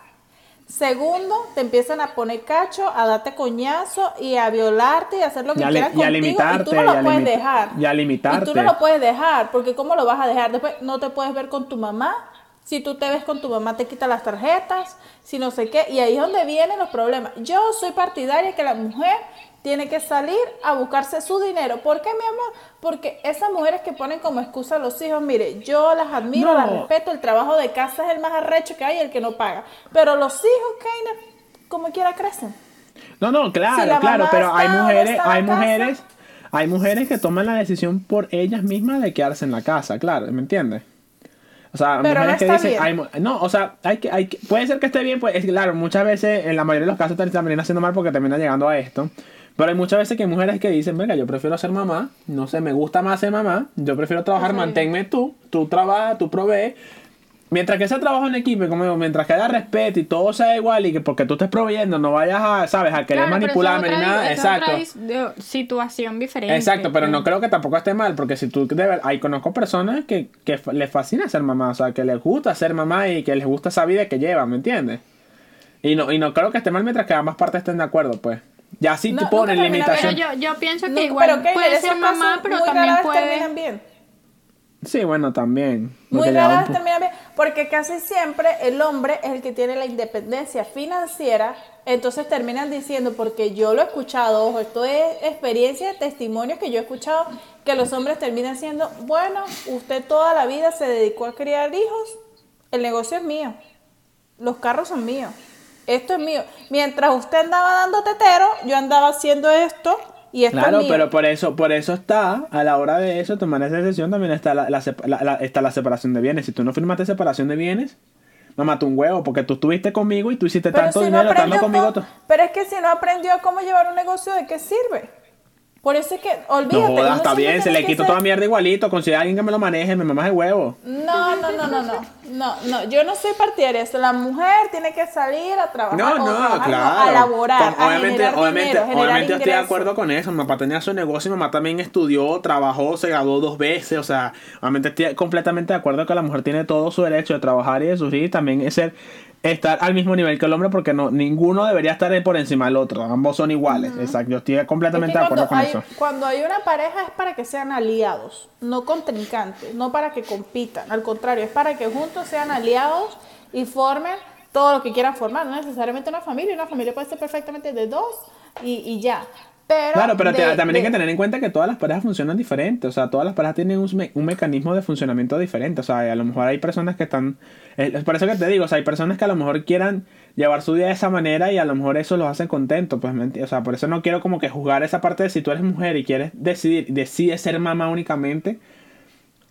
Segundo, te empiezan a poner cacho, a darte coñazo y a violarte y a hacer lo que Y quieran y a contigo y limitarte, tú no lo puedes dejar. y a Y tú limitarte. no lo puedes dejar, porque ¿cómo lo vas a dejar? Después no te puedes ver con tu mamá. Si tú te ves con tu mamá, te quita las tarjetas, si no sé qué. Y ahí es donde vienen los problemas. Yo soy partidaria que la mujer tiene que salir a buscarse su dinero. ¿Por qué, mi amor? Porque esas mujeres que ponen como excusa a los hijos, mire, yo las admiro, No. las respeto, el trabajo de casa es el más arrecho que hay, el que no paga. Pero los hijos, Keiner, como quiera crecen. No, no, claro, la claro, pero hay mujeres, hay casa. mujeres, hay mujeres que toman la decisión por ellas mismas de quedarse en la casa, claro, ¿me entiendes? O sea, Pero no mujeres que dicen, hay no, o sea, hay que, hay que, puede ser que esté bien, pues, es claro, muchas veces, en la mayoría de los casos terminan haciendo mal porque termina llegando a esto. Pero hay muchas veces que hay mujeres que dicen, venga, yo prefiero ser mamá, no sé, me gusta más ser mamá, yo prefiero trabajar, manténme tú, tú trabajas, tú provees. Mientras que ese trabajo en equipo, como digo, mientras que haya respeto y todo sea igual y que porque tú estés proveyendo no vayas a, ¿sabes?, a querer Claro, manipularme ni nada, exacto. situación diferente. Exacto, pero no creo que tampoco esté mal, porque si tú de ahí conozco personas que, que les fascina ser mamá, o sea, que les gusta ser mamá y que les gusta esa vida que llevan, ¿me entiendes? Y no, y no creo que esté mal mientras que ambas partes estén de acuerdo, pues. Ya si No, tú pones termina Pero limitación. yo, yo pienso que No, igual pero puede ser mamá, pero muy también puede... terminan bien. Sí, bueno, también. Muy porque ya rara un vez pu- termina bien, porque casi siempre el hombre es el que tiene la independencia financiera, entonces terminan diciendo, porque yo lo he escuchado, ojo, esto es experiencia, testimonios que yo he escuchado, que los hombres terminan siendo, bueno, usted toda la vida se dedicó a criar hijos, el negocio es mío, los carros son míos, esto es mío. Mientras usted andaba dando tetero, yo andaba haciendo esto y esto Claro, es mío. pero por eso, por eso está, a la hora de eso, tomar esa decisión, también está la, la la- está la separación de bienes. Si tú no firmaste separación de bienes, mamá, tú un huevo, porque tú estuviste conmigo y tú hiciste Pero tanto si no dinero estando aprendió conmigo. pero es que si no aprendió cómo llevar un negocio, ¿de qué sirve? Por eso es que, olvídate. No jodas, está bien, se le quito toda mierda igualito, consigue a alguien que me lo maneje, me mamas el huevo. No, no, no, no, no, no, no, yo no soy partidaria de eso. La mujer tiene que salir a trabajar, No, no, claro. a laborar, obviamente, generar obviamente, dinero, generar obviamente estoy de acuerdo con eso. Mi papá tenía su negocio, mi mamá también estudió, trabajó, se graduó dos veces. O sea, obviamente estoy completamente de acuerdo que la mujer tiene todo su derecho de trabajar y de surgir también es ser estar al mismo nivel que el hombre porque no ninguno debería estar por encima del otro. Ambos son iguales. Exacto, yo estoy Es completamente que de acuerdo con hay, eso. cuando hay una pareja es para que sean aliados, no contrincantes, no para que compitan. Al contrario, es para que juntos sean aliados y formen todo lo que quieran formar. No necesariamente una familia, una familia puede ser perfectamente de dos y, y ya. Pero Claro, pero te- de- también hay que tener en cuenta que todas las parejas funcionan diferente. O sea, todas las parejas tienen un, me- un mecanismo de funcionamiento diferente. O sea, a lo mejor hay personas que están. Es por eso que te digo, o sea, hay personas que a lo mejor quieran llevar su vida de esa manera y a lo mejor eso los hace contentos, pues, ¿me enti- o sea, por eso no quiero como que juzgar esa parte de si tú eres mujer y quieres decidir, decides ser mamá únicamente.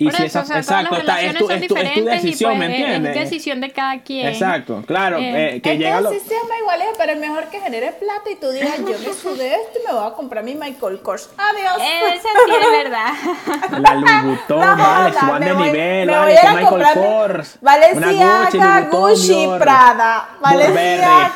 Y Por si eso, esa, o sea, exacto, está- es, relaciones tu, es, tu, es tu diferentes y, decisión, pues, ¿me es- entiendes? Es decisión de cada quien. Exacto, claro, Eh, eh, que es llega que lo... así se llama igualito, pero es mejor que genere plata y tú digas, yo me sudé esto y me voy a comprar mi Michael Kors. Adiós. Esa sí es verdad. La Louis Vuitton, No vale, suban de voy- nivel, vale, a que a Michael Kors, Valenciaga, Gucci, Gucci, Prada. Valenciaga.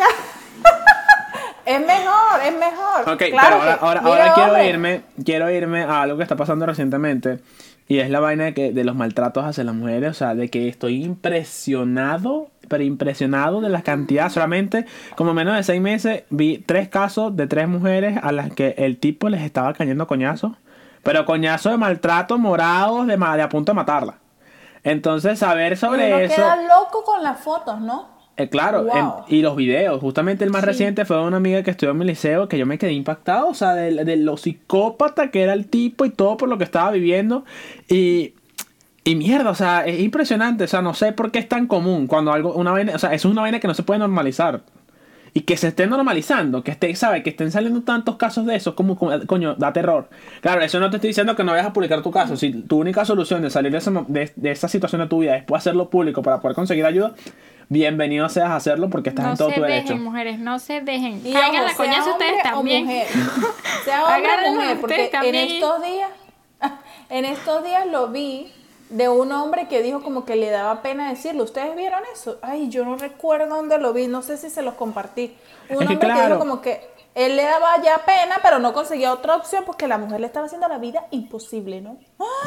es mejor, es mejor. Ok, Claro pero ahora, ahora, ahora quiero irme, quiero irme a algo que está pasando recientemente. Y es la vaina de, que, de los maltratos hacia las mujeres. O sea, de que estoy impresionado, pero impresionado de la cantidad. Solamente, como menos de seis meses, vi tres casos de tres mujeres a las que el tipo les estaba cayendo coñazos. Pero coñazos de maltrato morados de, de a punto de matarla. Entonces, saber sobre uno eso. queda loco con las fotos, ¿no? Eh, claro, Wow. en- y los videos. Justamente el más reciente fue de una amiga que estudió en mi liceo que yo me quedé impactado, o sea, de, de lo psicópata que era el tipo y todo por lo que estaba viviendo. Y, y mierda, o sea, es impresionante, o sea, no sé por qué es tan común cuando algo, una vaina, o sea, eso es una vaina que no se puede normalizar. Y que se esté normalizando, que esté, ¿sabe? Que estén saliendo tantos casos de eso, como, como- coño, da terror. Claro, eso no te estoy diciendo que no vayas a publicar tu caso. Si tu única solución de salir de esa, de, de esa situación de tu vida es hacerlo público para poder conseguir ayuda, bienvenido seas a hacerlo porque estás No en todo se tu dejen, derecho. mujeres, no se dejen. Y Caigan ojo, la coñazo sea ustedes hombre o también. mujer. Sea hombre o mujer, porque en estos días, en estos días lo vi de un hombre que dijo como que le daba pena decirlo. ¿Ustedes vieron eso? Ay, yo no recuerdo dónde lo vi, no sé si se los compartí. Un Es que hombre que claro. dijo como que él le daba ya pena, pero no conseguía otra opción porque la mujer le estaba haciendo la vida imposible, ¿no?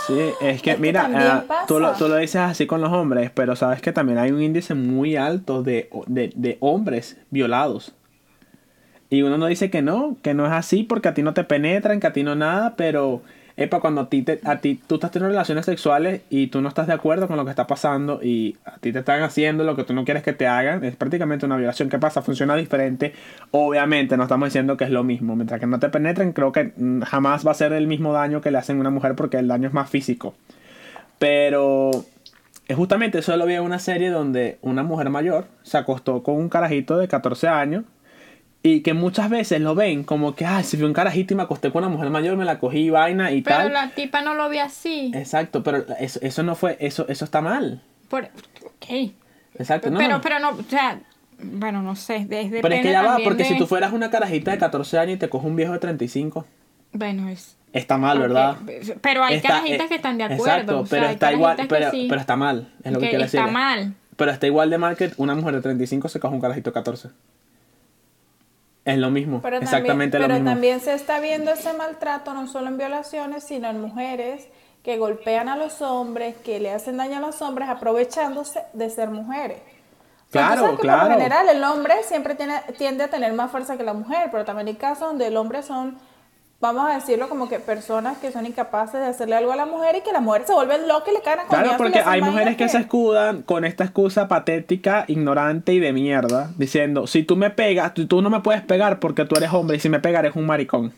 Sí, es que Es mira, ah, tú, lo, tú lo dices así con los hombres, pero sabes que también hay un índice muy alto de, de, de hombres violados. Y uno no dice que no, que no es así porque a ti no te penetran, que a ti no nada, pero epa, cuando a ti, te, a ti tú estás teniendo relaciones sexuales y tú no estás de acuerdo con lo que está pasando y a ti te están haciendo lo que tú no quieres que te hagan, es prácticamente una violación. ¿Qué pasa? Funciona diferente. Obviamente no estamos diciendo que es lo mismo. Mientras que no te penetren, creo que mm, jamás va a ser el mismo daño que le hacen a una mujer porque el daño es más físico. Pero es justamente eso lo vi en una serie donde una mujer mayor se acostó con un carajito de 14 años y que muchas veces lo ven como que, ay, si fui un carajito y me acosté con una mujer mayor, me la cogí vaina y Pero tal. la tipa no lo ve así. Exacto, pero eso, eso no fue, eso, eso está mal. Por, ok. Exacto, no. Pero, pero no, o sea, bueno, no sé. Desde Pero es que ya va, porque si tú fueras una carajita de 14 años y te coges un viejo de 35, Bueno, es. está mal, ¿verdad? Pero hay Está- carajitas eh, que están de acuerdo. Exacto, o sea, pero está igual, pero, sí, pero está mal, es lo que, que quiero decir. está mal. Pero está igual de mal que una mujer de 35 se coge un carajito de 14. Es lo mismo, Pero exactamente también, lo pero mismo. también se está viendo ese maltrato no solo en violaciones, sino en mujeres que golpean a los hombres, que le hacen daño a los hombres aprovechándose de ser mujeres. O sea, tú Claro, que claro. Por lo general el hombre siempre tiene, tiende a tener más fuerza que la mujer, pero también hay casos donde el hombre son, vamos a decirlo como que personas que son incapaces de hacerle algo a la mujer y que la mujer se vuelve loca y le caen a Claro, porque hay mujeres que se escudan con esta excusa patética, ignorante y de mierda, diciendo, si tú me pegas, tú, no me puedes pegar porque tú eres hombre y si me pegas eres un maricón.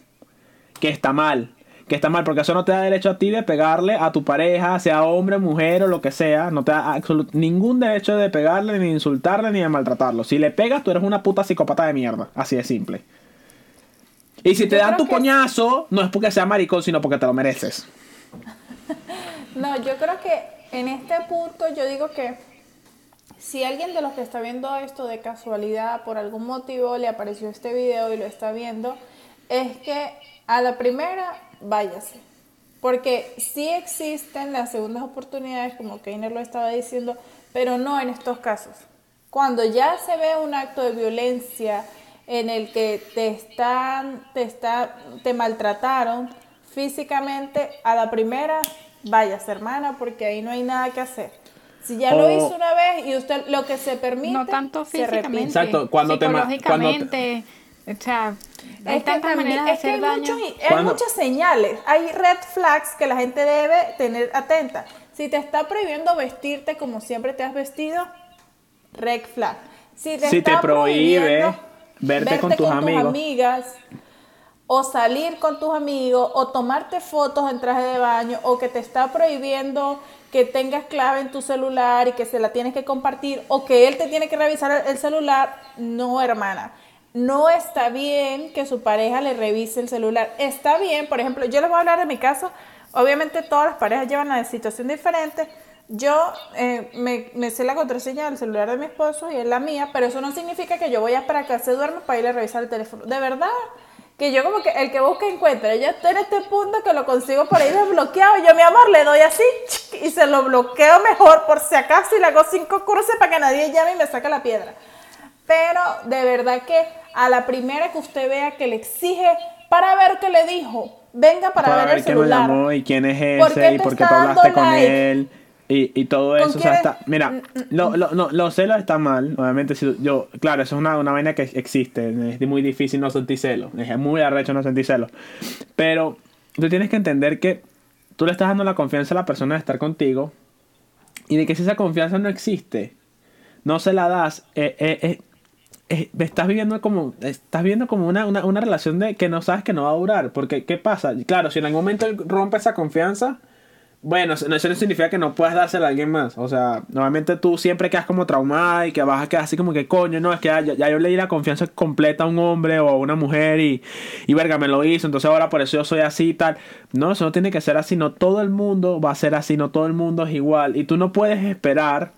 Que está mal, que está mal, porque eso no te da derecho a ti de pegarle a tu pareja, sea hombre, mujer o lo que sea, no te da ningún derecho de pegarle, ni de insultarle, ni de maltratarlo. Si le pegas, tú eres una puta psicópata de mierda, así de simple. Y si te Yo dan tu coñazo, no es porque sea maricón, sino porque te lo mereces. No, yo creo que en este punto yo digo que si alguien de los que está viendo esto de casualidad, por algún motivo le apareció este video y lo está viendo, es que a la primera váyase. Porque sí existen las segundas oportunidades, como Keiner lo estaba diciendo, pero no en estos casos. Cuando ya se ve un acto de violencia en el que te están, te está, te maltrataron físicamente, a la primera váyase, hermana, porque ahí no hay nada que hacer. Si ya lo hizo una vez y usted lo que se permite, No tanto se físicamente. Exacto, cuando te psicológicamente. O sea, hay Es que, tantas maneras de hay, hacer daño. muchos- hay muchas señales, hay red flags que la gente debe tener atenta. Si te está prohibiendo vestirte como siempre te has vestido, red flag. Si te, Si te está prohíbe verte con tus amigas. amigas, o salir con tus amigos, o tomarte fotos en traje de baño, o que te está prohibiendo que tengas clave en tu celular y que se la tienes que compartir, o que él te tiene que revisar el celular, no, hermana. No está bien que su pareja le revise el celular. Está bien, por ejemplo, yo les voy a hablar de mi caso. Obviamente todas las parejas llevan a situación diferente. Yo eh, me, me, sé la contraseña del celular de mi esposo y es la mía, pero eso no significa que yo voy a esperar que se duerma para ir a revisar el teléfono. De verdad, que yo como que el que busca encuentra. Yo estoy en este punto que lo consigo por ahí desbloqueado. Yo, mi amor, le doy así y se lo bloqueo mejor por si acaso y le hago cinco cruces para que nadie llame y me saque la piedra. Pero de verdad que a la primera que usted vea que le exige para ver qué le dijo, venga para, ver el celular. Llamó, y quién es ese y por qué tú hablaste con él. Y, y todo eso, o sea, está, mira, mm, mm, lo, lo, no, los celos están mal, obviamente, si yo, claro, eso es una, una vaina que existe, es muy difícil no sentir celos, es muy arrecho no sentir celos, pero tú tienes que entender que tú le estás dando la confianza a la persona de estar contigo y de que si esa confianza no existe, no se la das, eh, eh, eh, estás viviendo como estás viendo como una, una, una, relación de que no sabes que no va a durar porque qué pasa claro si en algún momento rompe esa confianza bueno, eso no significa que no puedas dársela a alguien más. O sea, normalmente tú siempre quedas como traumada y que vas a quedar así como que coño, no, es que ya, ya yo le di la confianza completa a un hombre o a una mujer y, y verga, me lo hizo, entonces ahora por eso yo soy así y tal. No, eso no tiene que ser así, no todo el mundo va a ser así, no todo el mundo es igual. Y tú no puedes esperar,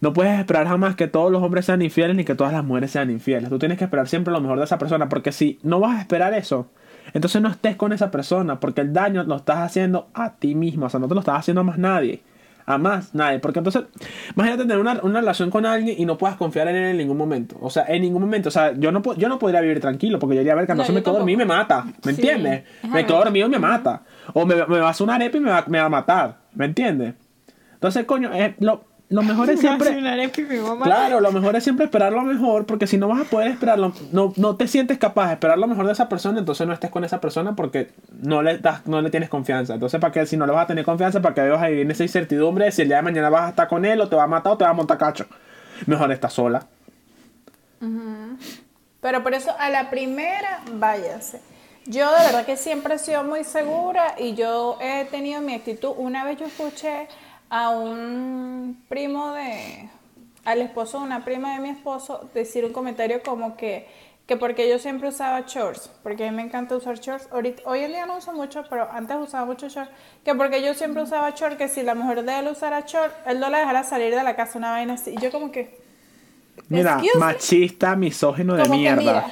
no puedes esperar jamás que todos los hombres sean infieles ni que todas las mujeres sean infieles. Tú tienes que esperar siempre lo mejor de esa persona, porque si no vas a esperar eso, entonces no estés con esa persona, porque el daño lo estás haciendo a ti mismo, o sea, no te lo estás haciendo a más nadie. A más nadie. Porque entonces, imagínate tener una, una, relación con alguien y no puedas confiar en él en ningún momento. O sea, en ningún momento. O sea, yo no, yo no podría vivir tranquilo porque yo iría a ver que no, se me quedo dormido y me mata. ¿Me entiendes? Me quedo dormido y me mata. O me, me va a hacer una arepa y me va, me va a matar. ¿Me entiendes? Entonces, coño, es lo, lo mejor es siempre. Claro, lo mejor es siempre esperar lo mejor, porque si no vas a poder esperarlo, no, no te sientes capaz de esperar lo mejor de esa persona, entonces no estés con esa persona porque no le das, no le tienes confianza. Entonces, ¿para qué? Si no le vas a tener confianza, ¿para qué vas a vivir en esa incertidumbre de si el día de mañana vas a estar con él o te va a matar o te va a montar cacho? Mejor estar sola. Pero por eso a la primera, váyase. Yo de verdad que siempre he sido muy segura y yo he tenido mi actitud. Una vez yo escuché a un primo de, al esposo de una prima de mi esposo, decir un comentario como que, que porque yo siempre usaba shorts, porque a mí me encanta usar shorts, ahorita, hoy en día no uso mucho, pero antes usaba mucho shorts, que porque yo siempre usaba shorts, que si la mujer de él usara shorts, él no la dejara salir de la casa, una vaina así, y yo como que... Mira, machista, misógino de mierda.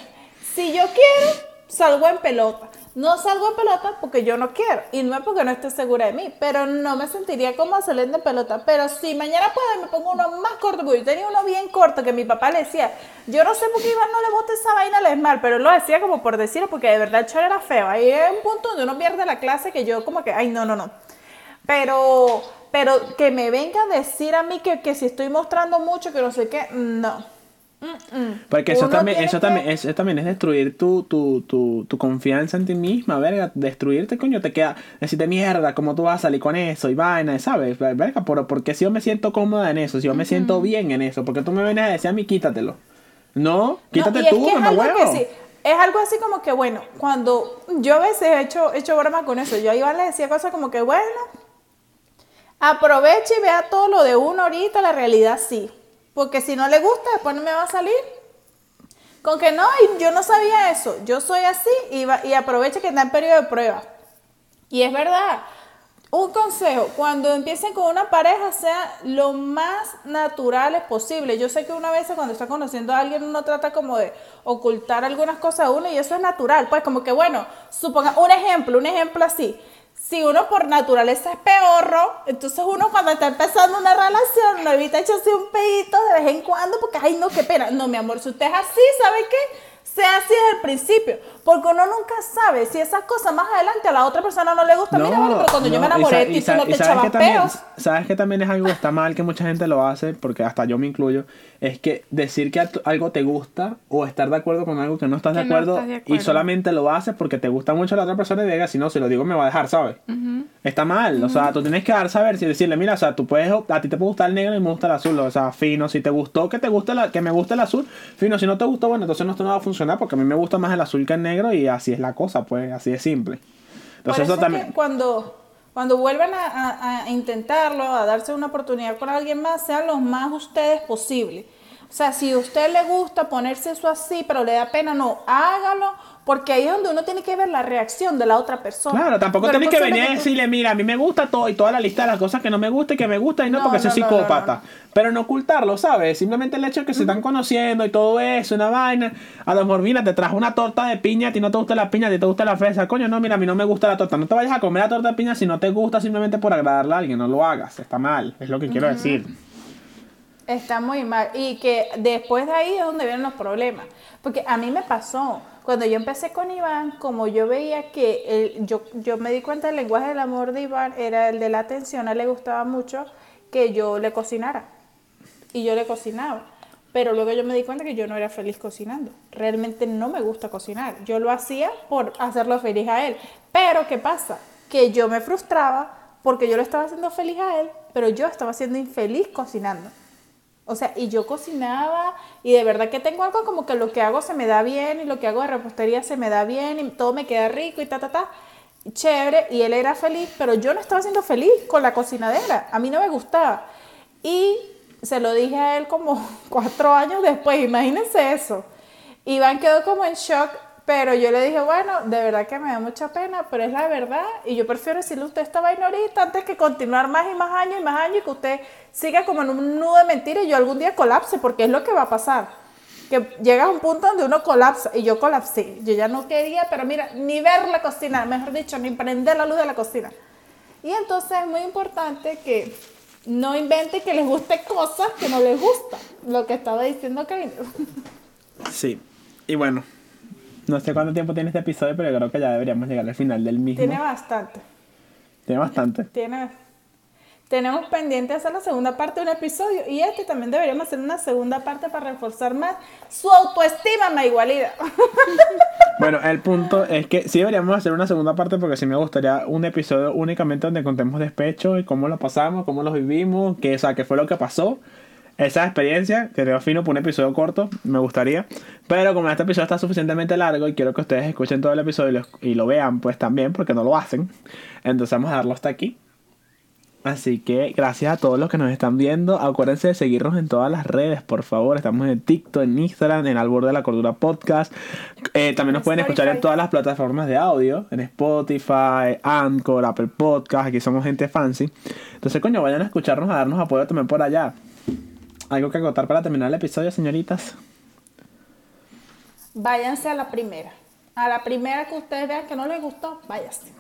si yo quiero, salgo en pelota. No salgo en pelota porque yo no quiero. Y no es porque no esté segura de mí. Pero no me sentiría como saliendo en pelota. Pero si mañana puedo, me pongo uno más corto. Porque yo tenía uno bien corto que mi papá le decía. Yo no sé por qué Iván no le bote esa vaina al esmal. Pero lo decía como por decirlo. Porque de verdad el chor era feo. Ahí es un punto donde uno pierde la clase que yo como que, ay, no, no, no. Pero, pero que me venga a decir a mí que, que si estoy mostrando mucho, que no sé qué, no. Porque eso también, eso, también, eso también es destruir tu, tu, tu, tu, confianza en ti misma, verga. Destruirte, coño, te queda. Decirte mierda, ¿cómo tú vas a salir con eso? Y vaina, ¿sabes? Verga, por, porque si yo me siento cómoda en eso, si yo me siento bien en eso, porque tú me vienes a decir a mí, quítatelo. No, quítate tú, es, es, algo sí, es algo así como que, bueno, cuando yo a veces he hecho, he hecho broma con eso, yo a Iván le decía cosas como que, bueno, aproveche y vea todo lo de uno ahorita, la realidad sí. Porque si no le gusta, después no me va a salir. Con que no, yo no sabía eso. Yo soy así y, y aproveche que está en periodo de prueba. Y es verdad. Un consejo, cuando empiecen con una pareja, sea lo más naturales posible. Yo sé que una vez cuando está conociendo a alguien uno trata como de ocultar algunas cosas a uno y eso es natural. Pues como que bueno, suponga un ejemplo, un ejemplo así si uno por naturaleza es peorro, entonces uno cuando está empezando una relación no evita echarse un pedito de vez en cuando porque, ay, no, qué pena. No, mi amor, si usted es así, ¿sabe qué? Sea así desde el principio, porque uno nunca sabe si esas cosas más adelante a la otra persona no le gusta. Mira, pero cuando yo me enamoré de ti, tú no te echabas peos. ¿sabes que también es algo que está mal, que mucha gente lo hace, porque hasta yo me incluyo? Es que decir que algo te gusta o estar de acuerdo con algo que no estás, de, no acuerdo, estás de y solamente lo haces porque te gusta mucho la otra persona y diga, si no, si lo digo me va a dejar, ¿sabes? Ujú. Está mal, o sea, tú tienes que dar saber si decirle, mira, o sea, tú puedes, a ti te puede gustar el negro y me gusta el azul, o sea, fino, si te gustó que te guste la, que me guste el azul, fino, si no te gustó, bueno, entonces no, esto no va a funcionar porque a mí me gusta más el azul que el negro y así es la cosa, pues, así es simple. Por Entonces eso eso es también... que cuando, cuando vuelvan a, intentarlo, a darse una oportunidad con alguien más, sean los más ustedes posible. O sea, si a usted le gusta ponerse eso así, pero le da pena, no, hágalo, porque ahí es donde uno tiene que ver la reacción de la otra persona. Claro, tampoco tienes que venir a decirle, mira, a mí me gusta todo y toda la lista de las cosas que no me gusta y que me gusta y no, No, porque soy no, no, psicópata. no. Pero no ocultarlo, ¿sabes? Simplemente el hecho de que se están conociendo y todo eso, una vaina. A lo mejor, mira, te trajo una torta de piña, a ti no te gusta la piña, a ti te gusta la fresa. Coño, no, mira, a mí no me gusta la torta. No te vayas a comer la torta de piña si no te gusta simplemente por agradarle a alguien. No lo hagas, está mal, es lo que quiero decir. Está muy mal. Y que después de ahí es donde vienen los problemas. Porque a mí me pasó. Cuando yo empecé con Iván, como yo veía que yo, yo me di cuenta del lenguaje del amor de Iván era el de la atención, a él le gustaba mucho que yo le cocinara. Y yo le cocinaba. Pero luego yo me di cuenta que yo no era feliz cocinando. Realmente no me gusta cocinar. Yo lo hacía por hacerlo feliz a él. Pero ¿qué pasa? Que yo me frustraba porque yo lo estaba haciendo feliz a él, pero yo estaba siendo infeliz cocinando. O sea, y yo cocinaba y de verdad que tengo algo como que lo que hago se me da bien y lo que hago de repostería se me da bien y todo me queda rico y ta, ta, ta. Chévere, y él era feliz, pero yo no estaba siendo feliz con la cocinadera. A mí no me gustaba. Y se lo dije a él como cuatro años después, imagínense eso. Iván quedó como en shock, pero yo le dije, bueno, de verdad que me da mucha pena, pero es la verdad. Y yo prefiero decirle a usted esta vaina ahorita antes que continuar más y más años y más años y que usted siga como en un nudo de mentira y yo algún día colapse, porque es lo que va a pasar. Que llega a un punto donde uno colapsa y yo colapsé. Yo ya no quería, pero mira, ni ver la cocina, mejor dicho, ni prender la luz de la cocina. Y entonces es muy importante que no invente que les guste cosas que no les gustan. Lo que estaba diciendo Karina. Sí. Y bueno, no sé cuánto tiempo tiene este episodio, pero creo que ya deberíamos llegar al final del mismo. Tiene bastante. Tiene bastante. Tiene. Tenemos pendiente hacer la segunda parte de un episodio y este también deberíamos hacer una segunda parte para reforzar más su autoestima, ma igualida. Bueno, el punto es que sí deberíamos hacer una segunda parte porque sí me gustaría un episodio únicamente donde contemos despecho y cómo lo pasamos, cómo lo vivimos, qué, o sea, qué fue lo que pasó. Esa experiencia, que creo fino por un episodio corto, me gustaría. Pero como este episodio está suficientemente largo y quiero que ustedes escuchen todo el episodio y lo, y lo vean, pues también, porque no lo hacen. Entonces vamos a darlo hasta aquí. Así que gracias a todos los que nos están viendo. Acuérdense de seguirnos en todas las redes, por favor. Estamos en TikTok, en Instagram, en Al Borde de la Cordura Podcast. Eh, también nos pueden escuchar en todas las plataformas de audio, en Spotify, Anchor, Apple Podcast. Aquí somos gente fancy. Entonces, coño, vayan a escucharnos, a darnos apoyo también por allá. ¿Algo que agotar para terminar el episodio, señoritas? Váyanse a la primera. A la primera que ustedes vean que no les gustó, váyase.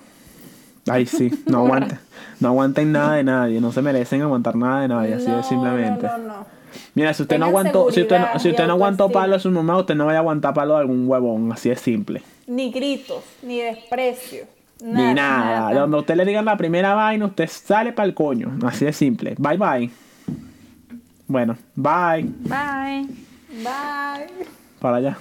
Ay, sí, no aguanten. No aguanten nada de nadie. No se merecen aguantar nada de nadie, así no, de simplemente. No, no. Mira, si usted no aguantó, si usted no, si usted no aguantó palo a su mamá, usted no vaya a aguantar palo a algún huevón, así de simple. Ni gritos, ni desprecio. Ni nada. Donde usted le digan la primera vaina, usted sale para el coño. Así de simple. Bye bye. Bueno, bye. Bye. Bye. Para allá.